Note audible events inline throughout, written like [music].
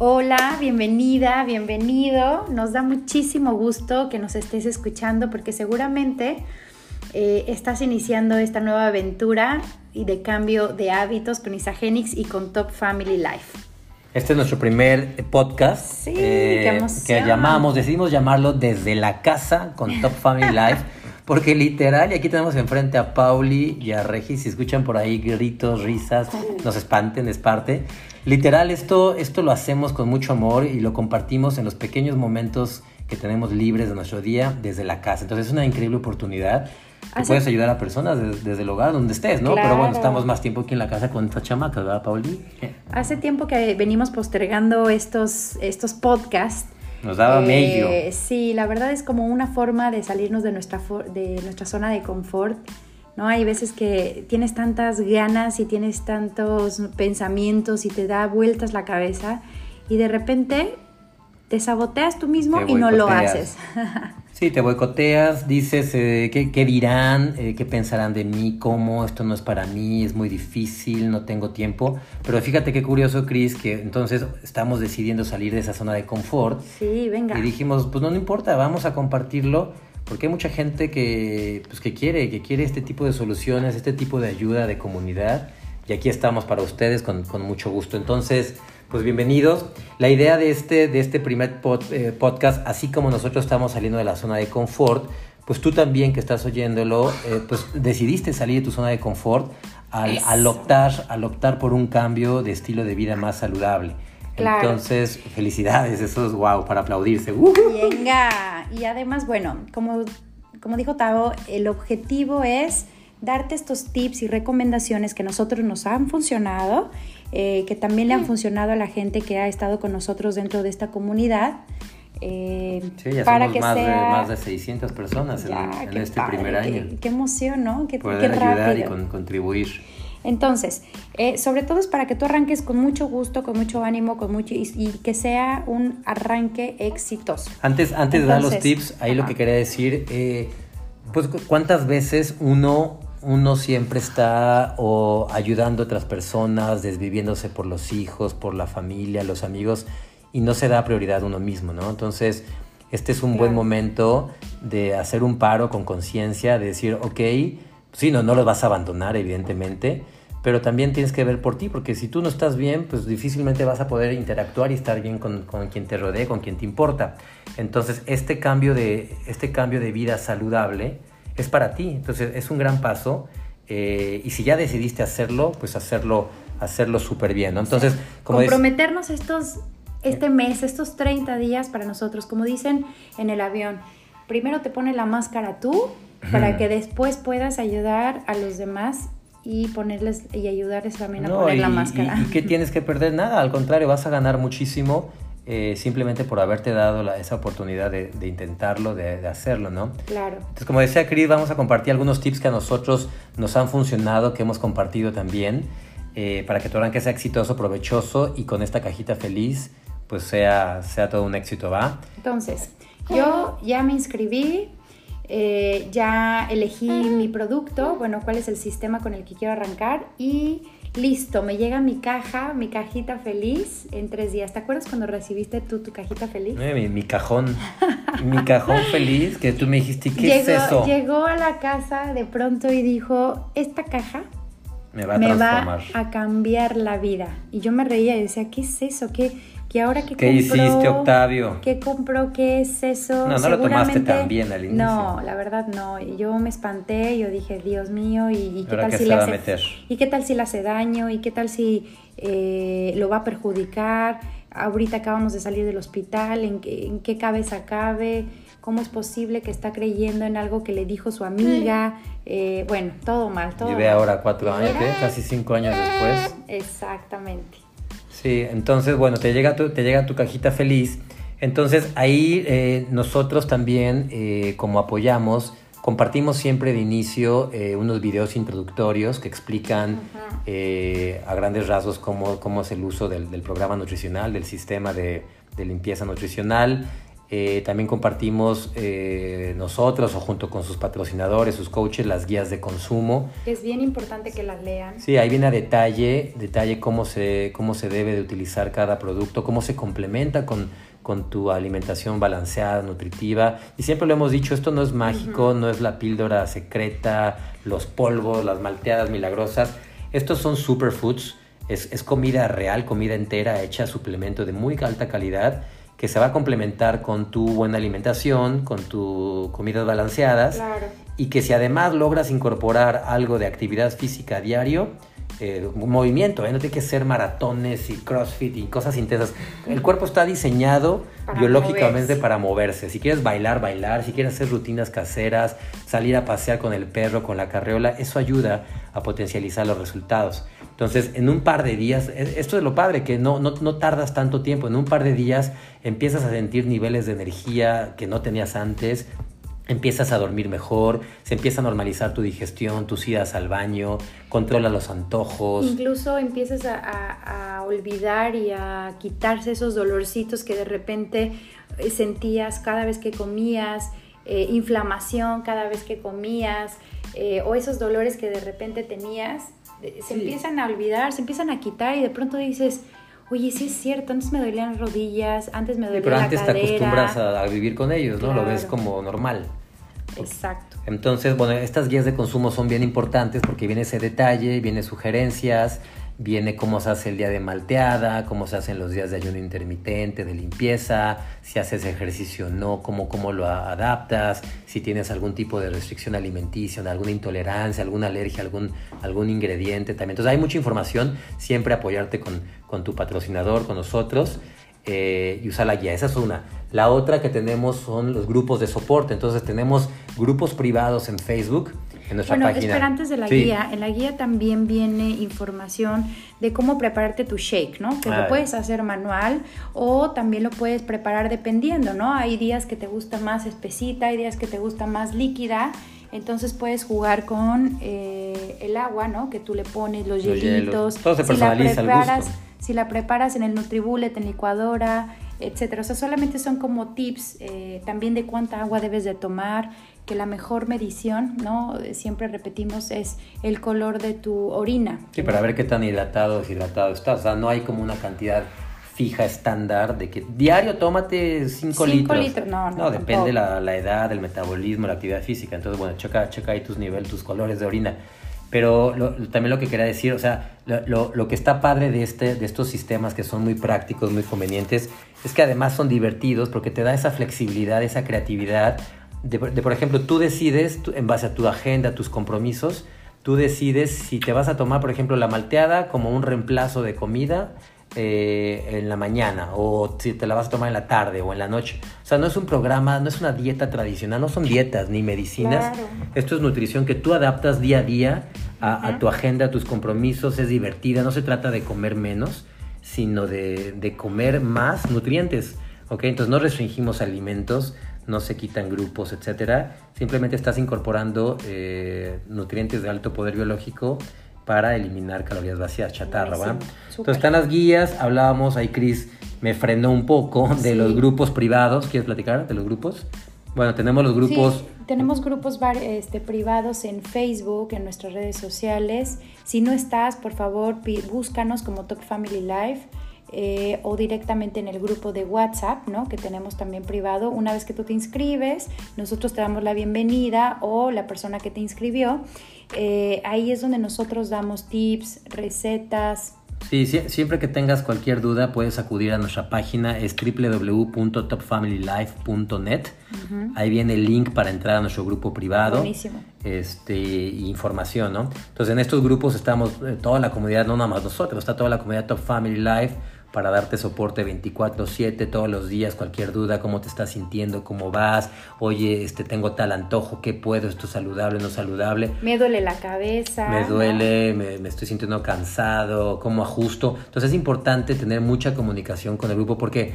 Hola, bienvenida, bienvenido. Nos da muchísimo gusto que nos estés escuchando porque seguramente eh, estás iniciando esta nueva aventura y de cambio de hábitos con Isagenix y con Top Family Life. Este es nuestro primer podcast sí, eh, que llamamos, decidimos llamarlo desde la casa con Top Family Life, [laughs] porque literal, y aquí tenemos enfrente a Pauli y a Regis, si escuchan por ahí gritos, risas, nos espanten, es parte. Literal, esto, esto lo hacemos con mucho amor y lo compartimos en los pequeños momentos que tenemos libres de nuestro día desde la casa. Entonces es una increíble oportunidad que puedes ayudar a personas desde, el hogar donde estés, ¿no? Pero bueno, estamos más tiempo aquí en la casa con esta chamaca, ¿verdad, Pauli? [laughs] Hace tiempo que venimos postergando estos, estos podcasts. Nos daba medio. Eh, sí, la verdad es como una forma de salirnos de nuestra, de nuestra zona de confort ¿no? Hay veces que tienes tantas ganas y tienes tantos pensamientos y te da vueltas la cabeza y de repente te saboteas tú mismo y no lo haces. [laughs] sí, te boicoteas, dices eh, ¿qué, dirán, eh, qué pensarán de mí, cómo, esto no es para mí, es muy difícil, no tengo tiempo. Pero fíjate qué curioso, Cris, que entonces estamos decidiendo salir de esa zona de confort. Sí, venga. Y dijimos, pues no, no importa, vamos a compartirlo porque hay mucha gente que, pues, que quiere, que quiere este tipo de soluciones, este tipo de ayuda de comunidad. Y aquí estamos para ustedes con, con mucho gusto. Entonces, pues bienvenidos. La idea de este, de este primer eh, podcast, así como nosotros estamos saliendo de la zona de confort, pues tú también que estás oyéndolo, eh, pues decidiste salir de tu zona de confort al, al, optar, al optar por un cambio de estilo de vida más saludable. Entonces, felicidades, eso es wow, para aplaudirse. Venga, y además, bueno, como, como dijo Tavo, el objetivo es darte estos tips y recomendaciones que nosotros nos han funcionado, eh, que también le han funcionado a la gente que ha estado con nosotros dentro de esta comunidad. Eh, sí, ya para somos que más, de, más de 600 personas en, este primer año. Qué, emoción, ¿no? Qué, Poder ayudar y contribuir. Entonces, eh, sobre todo es para que tú arranques con mucho gusto, con mucho ánimo, con mucho y, que sea un arranque exitoso. Antes, antes de dar los tips, ahí lo que quería decir, eh, pues cuántas veces uno uno siempre está o ayudando a otras personas, desviviéndose por los hijos, por la familia, los amigos, y no se da prioridad a uno mismo, ¿no? Entonces, este es un buen momento de hacer un paro con conciencia, de decir, ok, sí, no, no los vas a abandonar, evidentemente, pero también tienes que ver por ti, porque si tú no estás bien, pues difícilmente vas a poder interactuar y estar bien con, quien te rodee, con quien te importa. Entonces, este cambio, de, este cambio de vida saludable es para ti, entonces es un gran paso. Eh, y si ya decidiste hacerlo, pues hacerlo hacerlo súper bien, ¿no? Entonces, como comprometernos estos este mes, estos 30 días para nosotros, como dicen en el avión, primero te pone la máscara tú para que después puedas ayudar a los demás y ponerles y ayudarles también a poner la máscara. Y, que tienes que perder nada, al contrario, vas a ganar muchísimo eh, simplemente por haberte dado esa oportunidad de, intentarlo, de, hacerlo, ¿no? Claro. Entonces, como decía Cris, vamos a compartir algunos tips que a nosotros nos han funcionado, que hemos compartido también, eh, para que tu que sea exitoso, provechoso y con esta cajita feliz, pues sea, sea todo un éxito, ¿va? Entonces, yo ya me inscribí, eh, ya elegí mi producto, bueno, cuál es el sistema con el que quiero arrancar y listo, me llega mi caja, mi cajita feliz en tres días. ¿Te acuerdas cuando recibiste tú tu cajita feliz? Eh, mi, cajón, mi cajón feliz que tú me dijiste, ¿qué es eso? Llegó a la casa de pronto y dijo, esta caja me va a, me va a cambiar la vida. Y yo me reía y decía, ¿qué es eso? ¿Qué? Que ahora que ¿Qué hiciste, Octavio? ¿Qué compró? ¿Qué es eso? No, no lo tomaste tan bien al inicio. No, la verdad no. Yo me espanté, yo dije, Dios mío, ¿y, qué tal si le hace, ¿Y qué tal si le hace daño? ¿Y qué tal si eh, lo va a perjudicar? Ahorita acabamos de salir del hospital, ¿en qué, en qué cabeza cabe? ¿Cómo es posible que está creyendo en algo que le dijo su amiga? Eh, bueno, todo mal, todo Llevé ahora cuatro años, ¿eh? casi cinco años después. Exactamente. Sí, entonces, bueno, te llega tu, te llega tu cajita feliz. Entonces, ahí eh, nosotros también, eh, como apoyamos, compartimos siempre de inicio eh, unos videos introductorios que explican a grandes rasgos cómo, cómo es el uso del, programa nutricional, del sistema de, limpieza nutricional. Eh, también compartimos eh, nosotros o junto con sus patrocinadores, sus coaches, las guías de consumo. Es bien importante que las lean. Sí, ahí viene a detalle, detalle cómo se, cómo se debe de utilizar cada producto, cómo se complementa con, con tu alimentación balanceada, nutritiva. Y siempre lo hemos dicho, esto no es mágico, no es la píldora secreta, los polvos, las malteadas milagrosas. Estos son superfoods, es, es comida real, comida entera, hecha suplemento de muy alta calidad que se va a complementar con tu buena alimentación, con tu comidas balanceadas y que si además logras incorporar algo de actividad física a diario, eh, movimiento, ¿eh? no tiene que ser maratones y crossfit y cosas intensas. El cuerpo está diseñado biológicamente para moverse. Si quieres bailar, bailar. Si quieres hacer rutinas caseras, salir a pasear con el perro, con la carreola, eso ayuda a potencializar los resultados. Entonces, en un par de días, esto es lo padre, que no, no, no tardas tanto tiempo. En un par de días empiezas a sentir niveles de energía que no tenías antes, empiezas a dormir mejor, se empieza a normalizar tu digestión, tus idas al baño, controla los antojos. Incluso empiezas a, olvidar y a quitarse esos dolorcitos que de repente eh, sentías cada vez que comías, eh, inflamación cada vez que comías, eh, o esos dolores que de repente tenías, se empiezan a olvidar, se empiezan a quitar y de pronto dices, oye, sí es cierto, antes me dolían las rodillas, antes me dolía sí, pero antes te acostumbras a, vivir con ellos, ¿no? Lo ves como normal. Exacto. Entonces, bueno, estas guías de consumo son bien importantes porque viene ese detalle, viene sugerencias, viene cómo se hace el día de malteada, cómo se hacen los días de ayuno intermitente, de limpieza, si haces ejercicio o no, cómo, cómo lo adaptas, si tienes algún tipo de restricción alimenticia, alguna intolerancia, alguna alergia, algún, algún ingrediente también. Entonces hay mucha información, siempre apoyarte con, con tu patrocinador, con nosotros. Eh, y usar la guía. Esa es una. La otra que tenemos son los grupos de soporte. Entonces tenemos grupos privados en Facebook. En nuestra bueno, página. espera, antes de la guía, en la guía también viene información de cómo prepararte tu shake, ¿no? Que lo puedes hacer manual o también lo puedes preparar dependiendo, ¿no? Hay días que te gusta más espesita, hay días que te gusta más líquida. Entonces puedes jugar con eh, el agua, ¿no? Que tú le pones los, hielitos. Todo se personaliza si la si la preparas en el Nutribullet, en licuadora, etcétera. O sea, solamente son como tips eh, también de cuánta agua debes de tomar, que la mejor medición, ¿no? Siempre repetimos, es el color de tu orina. Sí, para ver qué tan hidratado o deshidratado estás. O sea, no hay como una cantidad fija estándar de que diario tómate 5 litros. litros. No, no, no depende la, la edad, el metabolismo, la actividad física. Entonces, bueno, checa, checa ahí tus niveles, tus colores de orina. Pero también lo que quería decir, o sea, lo, lo, que está padre de, este, de estos sistemas que son muy prácticos, muy convenientes, es que además son divertidos porque te da esa flexibilidad, esa creatividad. De, por ejemplo, tú decides, en base a tu agenda, tus compromisos, tú decides si te vas a tomar, por ejemplo, la malteada como un reemplazo de comida eh, en la mañana o si te la vas a tomar en la tarde o en la noche. O sea, no es un programa, no es una dieta tradicional, no son dietas ni medicinas. Esto es nutrición que tú adaptas día a día a, tu agenda, a tus compromisos, es divertida, no se trata de comer menos, sino de, de comer más nutrientes. ¿ok? Entonces no restringimos alimentos, no se quitan grupos, etcétera. Simplemente estás incorporando eh, nutrientes de alto poder biológico para eliminar calorías vacías, chatarra, ¿va? Entonces están las guías, hablábamos, ahí Cris me frenó un poco de los grupos privados, ¿quieres platicar de los grupos? Bueno, tenemos los grupos... Sí, tenemos grupos este, privados en Facebook, en nuestras redes sociales. Si no estás, por favor, búscanos como Top Family Life. Eh, o directamente en el grupo de WhatsApp, ¿no? que tenemos también privado. Una vez que tú te inscribes, nosotros te damos la bienvenida o la persona que te inscribió. Eh, ahí es donde nosotros damos tips, recetas, Sí, siempre que tengas cualquier duda puedes acudir a nuestra página, es www.topfamilylife.net. Ahí viene el link para entrar a nuestro grupo privado. Buenísimo. Este, información, ¿no? Entonces en estos grupos estamos eh, toda la comunidad, no nada más nosotros, está toda la comunidad Top Family Life para darte soporte 24/7 todos los días, cualquier duda, cómo te estás sintiendo, cómo vas, oye, este tengo tal antojo, ¿qué puedo? ¿Esto es saludable, no saludable? Me duele la cabeza. Me duele, me, me, estoy sintiendo cansado, ¿cómo ajusto? Entonces es importante tener mucha comunicación con el grupo porque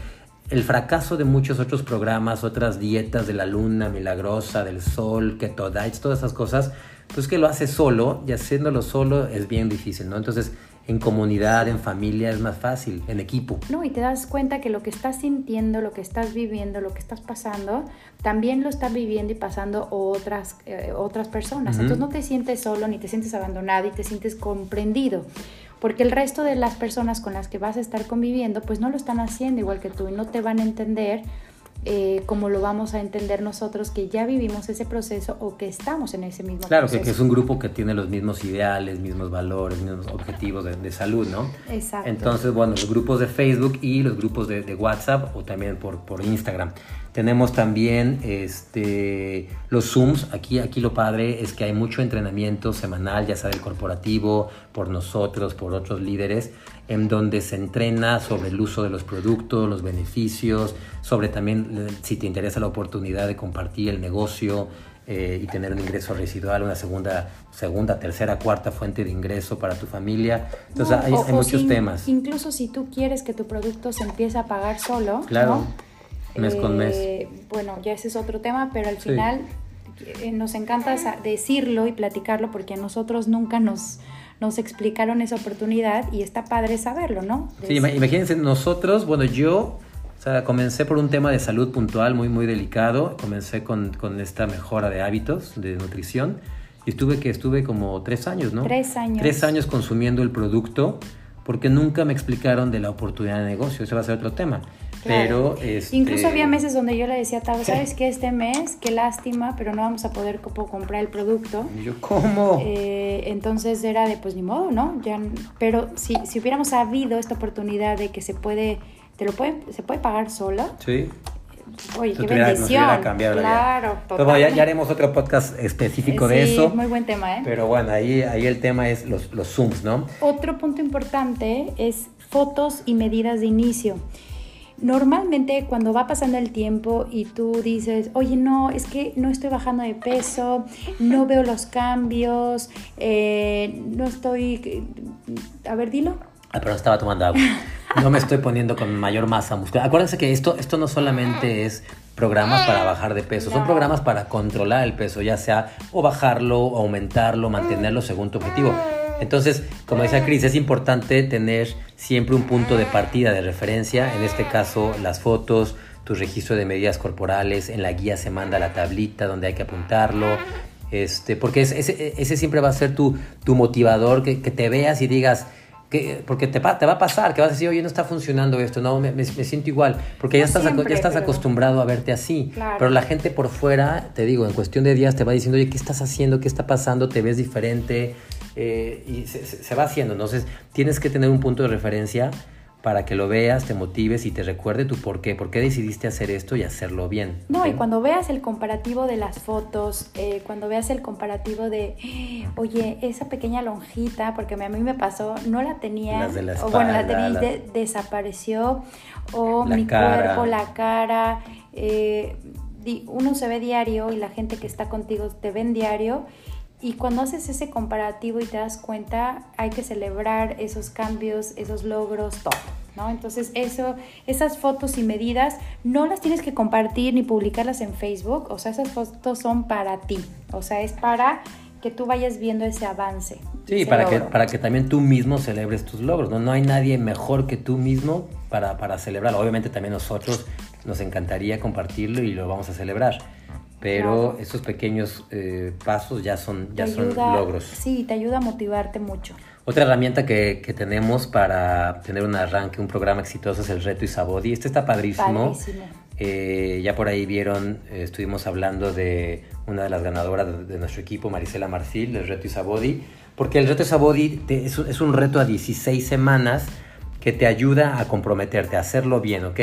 el fracaso de muchos otros programas, otras dietas de la luna milagrosa, del sol, keto diets, todas esas cosas, pues que lo hace solo y haciéndolo solo es bien difícil, ¿no? Entonces en comunidad, en familia, es más fácil, en equipo. No, y te das cuenta que lo que estás sintiendo, lo que estás viviendo, lo que estás pasando, también lo están viviendo y pasando otras, eh, otras personas. Entonces no te sientes solo, ni te sientes abandonado y te sientes comprendido porque el resto de las personas con las que vas a estar conviviendo pues no lo están haciendo igual que tú y no te van a entender eh, como lo vamos a entender nosotros que ya vivimos ese proceso o que estamos en ese mismo claro, proceso. Claro, que, es un grupo que tiene los mismos ideales, mismos valores, mismos objetivos de, salud, ¿no? Exacto. Entonces, bueno, los grupos de Facebook y los grupos de, de WhatsApp o también por, por Instagram. Tenemos también este, los Zooms. Aquí, aquí lo padre es que hay mucho entrenamiento semanal, ya sea del corporativo, por nosotros, por otros líderes, en donde se entrena sobre el uso de los productos, los beneficios, sobre también eh, si te interesa la oportunidad de compartir el negocio, eh, y tener un ingreso residual, una segunda, segunda, tercera, cuarta fuente de ingreso para tu familia. Entonces hay, muchos temas. Incluso si tú quieres que tu producto se empiece a pagar solo, claro mes con mes. Eh, bueno, ya ese es otro tema, pero al final eh, nos encanta decirlo y platicarlo porque a nosotros nunca nos, nos explicaron esa oportunidad y está padre saberlo, ¿no? Sí, imagínense, nosotros, bueno, yo o sea, comencé por un tema de salud puntual muy, muy delicado. Comencé con, con, esta mejora de hábitos de nutrición y estuve que estuve como tres años, ¿no? Tres años. Tres años consumiendo el producto porque nunca me explicaron de la oportunidad de negocio. Ese va a ser otro tema. Pero este... incluso había meses donde yo le decía a Tavo, [laughs] ¿sabes qué? Este mes, qué lástima, pero no vamos a poder comprar el producto. Y yo, ¿cómo? Eh, entonces era de, pues ni modo, ¿no? Ya, pero si, si hubiéramos sabido esta oportunidad de que se puede, te lo puede, se puede pagar solo. Sí. Oye, qué bendición. claro, total. ya, ya, haremos otro podcast específico de eso. muy buen tema, ¿eh? Pero bueno, ahí, ahí el tema es los, los zooms, ¿no? Otro punto importante es fotos y medidas de inicio. Normalmente cuando va pasando el tiempo y tú dices, oye, no, es que no estoy bajando de peso, no veo los cambios, eh, no estoy... A ver, dilo. Ah, pero estaba tomando agua. No me estoy poniendo con mayor masa muscular. Acuérdense que esto, esto no solamente es programas para bajar de peso, son programas para controlar el peso, ya sea o bajarlo, aumentarlo, mantenerlo según tu objetivo. Entonces, como decía Cris, es importante tener siempre un punto de partida, de referencia, en este caso las fotos, tu registro de medidas corporales, en la guía se manda la tablita donde hay que apuntarlo, este, porque ese, ese, siempre va a ser tu, tu motivador, que, que te veas y digas, que, porque te, te, va a pasar, que vas a decir, oye, no está funcionando esto, no, me, me, siento igual, porque ya estás, ya estás acostumbrado a verte así. Pero la gente por fuera, te digo, en cuestión de días te va diciendo, oye, ¿qué estás haciendo? ¿Qué está pasando? ¿Te ves diferente? Eh, y se, va haciendo. Entonces, tienes que tener un punto de referencia para que lo veas, te motives y te recuerde tu por qué, por qué decidiste hacer esto y hacerlo bien. No, y cuando veas el comparativo de las fotos, eh, cuando veas el comparativo de, [gasps] oye, esa pequeña lonjita, porque a mí me pasó, no la tenía, o bueno, la tenía y desapareció, o mi cuerpo, la cara, eh, uno se ve diario y la gente que está contigo te ven diario y cuando haces ese comparativo y te das cuenta, hay que celebrar esos cambios, esos logros, todo. ¿no? Entonces, eso, esas fotos y medidas no las tienes que compartir ni publicarlas en Facebook. O sea, esas fotos son para ti. O sea, es para que tú vayas viendo ese avance. Sí, para que, para que también tú mismo celebres tus logros. ¿no? no hay nadie mejor que tú mismo para, para celebrarlo. Obviamente también nosotros nos encantaría compartirlo y lo vamos a celebrar pero esos pequeños eh, pasos ya son, ya son logros. Sí, te ayuda a motivarte mucho. Otra herramienta que, que, tenemos para tener un arranque, un programa exitoso es el reto Isabodi. Este está padrísimo. Eh, ya por ahí vieron, eh, estuvimos hablando de una de las ganadoras de, nuestro equipo, Marisela Marcil, del reto Isabodi, porque el reto Isabodi es, es un reto a 16 semanas que te ayuda a comprometerte, a hacerlo bien, ¿ok?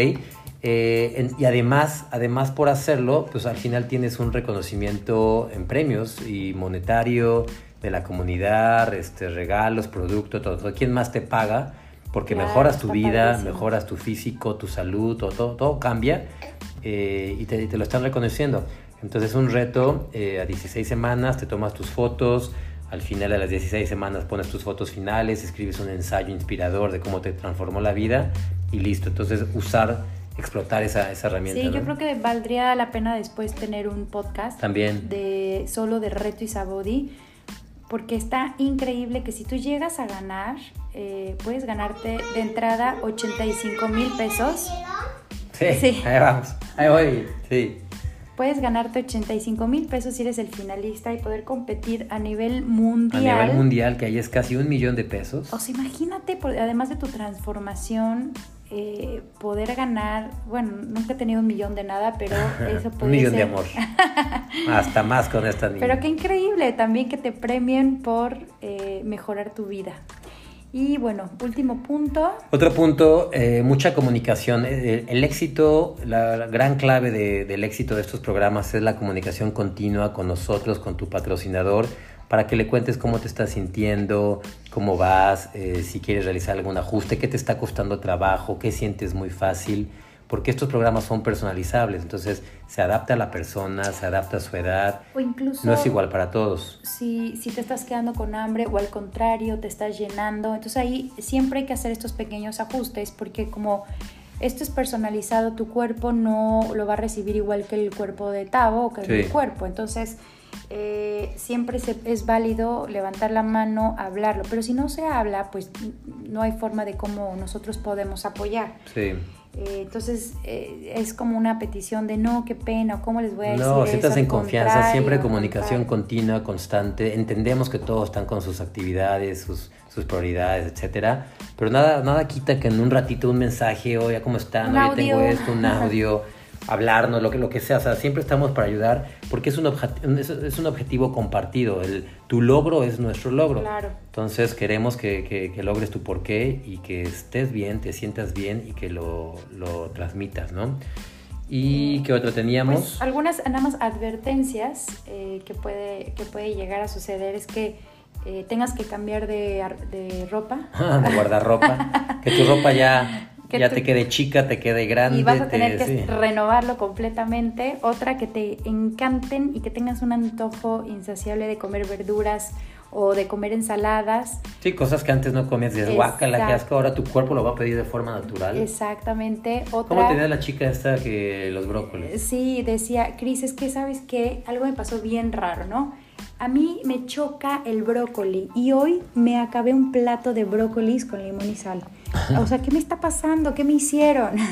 Eh, y además, además por hacerlo, pues al final tienes un reconocimiento en premios y monetario de la comunidad, este, regalos, productos, todo. ¿Quién más te paga? Porque mejoras tu vida, mejoras tu físico, tu salud, todo, todo, cambia eh, y, te, lo están reconociendo. Entonces es un reto eh, a 16 semanas, te tomas tus fotos, al final de las 16 semanas pones tus fotos finales, escribes un ensayo inspirador de cómo te transformó la vida y listo. Entonces usar explotar esa, esa herramienta. Sí, yo creo que valdría la pena después tener un podcast. También. De solo de reto y sabodi, porque está increíble que si tú llegas a ganar eh, puedes ganarte de entrada 85 mil pesos. Sí, sí, ahí vamos, ahí voy, sí. Puedes ganarte 85 mil pesos si eres el finalista y poder competir a nivel mundial. A nivel mundial, que ahí es casi un millón de pesos. O sea, imagínate, además de tu transformación, eh, poder ganar, bueno, nunca he tenido un millón de nada, pero [laughs] eso puede Un millón de amor. [laughs] Hasta más con esta niña. Pero qué increíble también que te premien por eh, mejorar tu vida. Y bueno, último punto. Otro punto, eh, mucha comunicación. El, éxito, la, gran clave del éxito de estos programas es la comunicación continua con nosotros, con tu patrocinador para que le cuentes cómo te estás sintiendo, cómo vas, eh, si quieres realizar algún ajuste, qué te está costando trabajo, qué sientes muy fácil, porque estos programas son personalizables, entonces se adapta a la persona, se adapta a su edad. O incluso... No es igual para todos. Si, si te estás quedando con hambre o al contrario, te estás llenando, entonces ahí siempre hay que hacer estos pequeños ajustes, porque como esto es personalizado, tu cuerpo no lo va a recibir igual que el cuerpo de Tavo o que el cuerpo, entonces eh, siempre es válido levantar la mano, hablarlo, pero si no se habla, pues no hay forma de cómo nosotros podemos apoyar. Sí. Eh, entonces eh, es como una petición de no, qué pena, cómo les voy a decir. No, sientas en confianza, siempre comunicación continua, constante. Entendemos que todos están con sus actividades, sus, sus prioridades, etcétera. Pero nada, nada quita que en un ratito un mensaje, oye, ¿cómo están? Oye, tengo esto, un [laughs] audio. Hablarnos, lo que, lo que sea, o sea, siempre estamos para ayudar porque es un, es, un objetivo compartido, el, tu logro es nuestro logro. Claro. Entonces queremos que, que, logres tu porqué y que estés bien, te sientas bien y que lo, lo transmitas, ¿no? ¿Y qué otro teníamos? Pues, algunas nada más advertencias eh, que, puede, que puede llegar a suceder es que eh, tengas que cambiar de, de ropa. [laughs] de guardarropa. que tu ropa ya [laughs] ya te quede chica, te quede grande. Y vas a tener que renovarlo completamente. Otra que te encanten y que tengas un antojo insaciable de comer verduras o de comer ensaladas. Sí, cosas que antes no comías, dices, guácala, que asco, ahora tu cuerpo lo va a pedir de forma natural. Exactamente. Otra, ¿Cómo tenía la chica esta que los brócolis? Sí, decía, Cris, es que sabes que algo me pasó bien raro, ¿no? A mí me choca el brócoli y hoy me acabé un plato de brócolis con limón y sal. [laughs] O sea, ¿qué me está pasando? ¿Qué me hicieron? [laughs]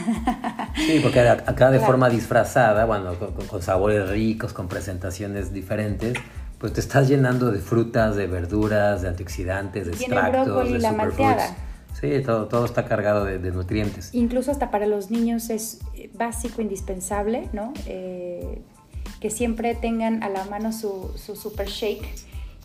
Sí, porque acá de forma disfrazada, bueno, con, sabores ricos, con presentaciones diferentes, pues te estás llenando de frutas, de verduras, de antioxidantes, de extractos, de la superfoods. Sí, todo, todo está cargado de, nutrientes. Incluso hasta para los niños es básico, indispensable, ¿no? Eh, que siempre tengan a la mano su, su super shake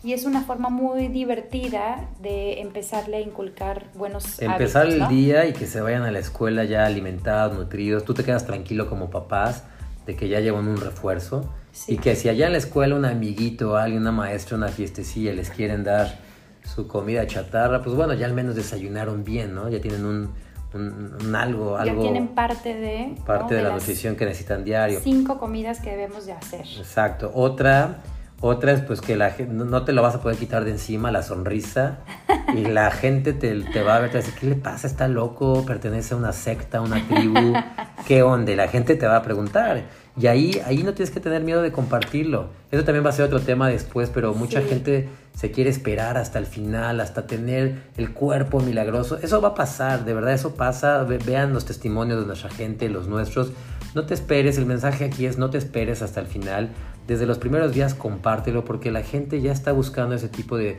y es una forma muy divertida de empezarle a inculcar buenos Empezar el día y que se vayan a la escuela ya alimentados, nutridos. Tú te quedas tranquilo como papás de que ya llevan un refuerzo. Y que si allá en la escuela un amiguito, alguien, una maestra, una fiestecilla les quieren dar su comida chatarra, pues bueno, ya al menos desayunaron bien, ¿no? Ya tienen un, un, algo, algo. Ya tienen parte de. Parte de, la nutrición que necesitan diario. Cinco comidas que debemos de hacer. Exacto. Otra otra es pues que la no te lo vas a poder quitar de encima, la sonrisa, y la [laughs] gente te, te va a ver, te va a decir, ¿qué le pasa? ¿Está loco? ¿Pertenece a una secta, a una tribu? ¿Qué onda? Y la gente te va a preguntar. Y ahí, ahí no tienes que tener miedo de compartirlo. Eso también va a ser otro tema después, pero mucha gente se quiere esperar hasta el final, hasta tener el cuerpo milagroso. Eso va a pasar, de verdad, eso pasa. vean los testimonios de nuestra gente, los nuestros. No te esperes, el mensaje aquí es no te esperes hasta el final desde los primeros días compártelo porque la gente ya está buscando ese tipo de,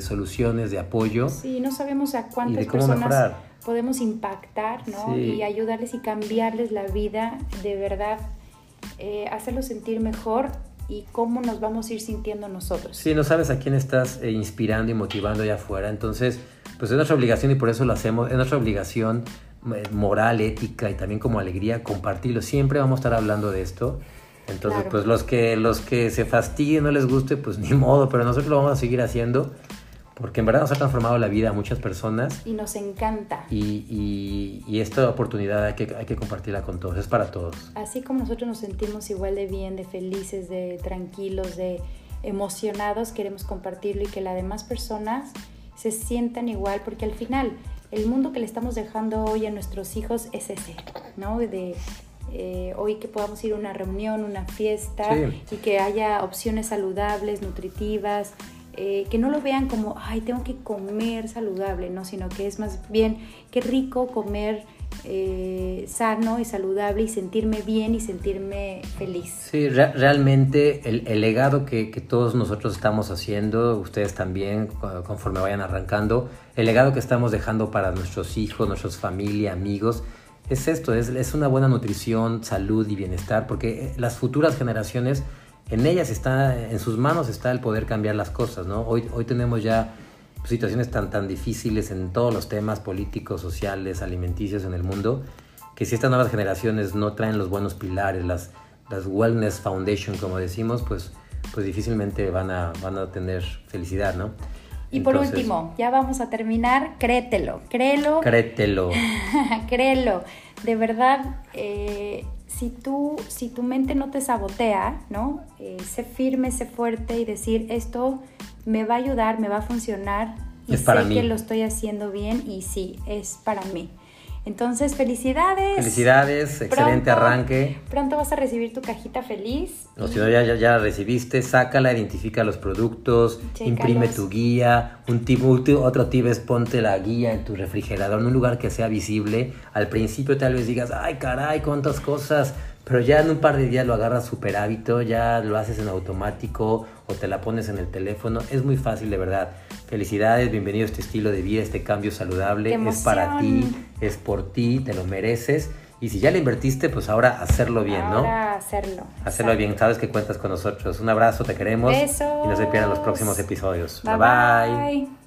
soluciones, de apoyo. Sí, no sabemos a cuántas personas podemos impactar, ¿no? Y ayudarles y cambiarles la vida, de verdad, eh, hacerlos sentir mejor y cómo nos vamos a ir sintiendo nosotros. Sí, no sabes a quién estás eh, inspirando y motivando allá afuera, entonces, pues es nuestra obligación y por eso lo hacemos, es nuestra obligación moral, ética y también como alegría compartirlo. Siempre vamos a estar hablando de esto. Entonces, pues los que, los que se fastidien, no les guste, pues [laughs] ni modo, pero nosotros lo vamos a seguir haciendo porque en verdad nos ha transformado la vida a muchas personas. Y nos encanta. Y, y, esta oportunidad hay que, hay que compartirla con todos, es para todos. Así como nosotros nos sentimos igual de bien, de felices, de tranquilos, de emocionados, queremos compartirlo y que las demás personas se sientan igual, porque al final el mundo que le estamos dejando hoy a nuestros hijos es ese, ¿no? De eh, hoy que podamos ir a una reunión, una fiesta y que haya opciones saludables, nutritivas, eh, que no lo vean como, ay, tengo que comer saludable, ¿no? Sino que es más bien, qué rico comer eh, sano y saludable y sentirme bien y sentirme feliz. Sí, realmente el, legado que, todos nosotros estamos haciendo, ustedes también, conforme vayan arrancando, el legado que estamos dejando para nuestros hijos, nuestras familias, amigos, es esto, es, es una buena nutrición, salud y bienestar, porque eh, las futuras generaciones, en ellas está, en sus manos está el poder cambiar las cosas, ¿no? Hoy, hoy tenemos ya situaciones tan, tan difíciles en todos los temas políticos, sociales, alimenticios en el mundo, que si estas nuevas generaciones no traen los buenos pilares, las, las wellness foundation, como decimos, pues, pues difícilmente van a, van a tener felicidad, ¿no? Y por último, ya vamos a terminar, créetelo, créelo. Créetelo. [laughs] créelo. De verdad, eh, si, tú, si tu mente no te sabotea, ¿no? Eh, sé firme, sé fuerte y decir, esto me va a ayudar, me va a funcionar y sé que lo estoy haciendo bien y sí, es para mí. Entonces, felicidades. Felicidades, excelente arranque. Pronto vas a recibir tu cajita feliz. O si no, ya, ya, ya, la recibiste, sácala, identifica los productos, imprime tu guía. Un tip, otro tip es ponte la guía en tu refrigerador, en un lugar que sea visible. Al principio tal vez digas, ay caray, cuántas cosas pero ya en un par de días lo agarras super hábito, ya lo haces en automático o te la pones en el teléfono. Es muy fácil, de verdad. Felicidades, bienvenido a este estilo de vida, este cambio saludable. Es para ti, es por ti, te lo mereces. Y si ya le invertiste, pues ahora hacerlo bien, ¿no? Ahora hacerlo. Hacerlo bien. Sabes que cuentas con nosotros. Un abrazo, te queremos. Y no se pierdan los próximos episodios. bye. bye.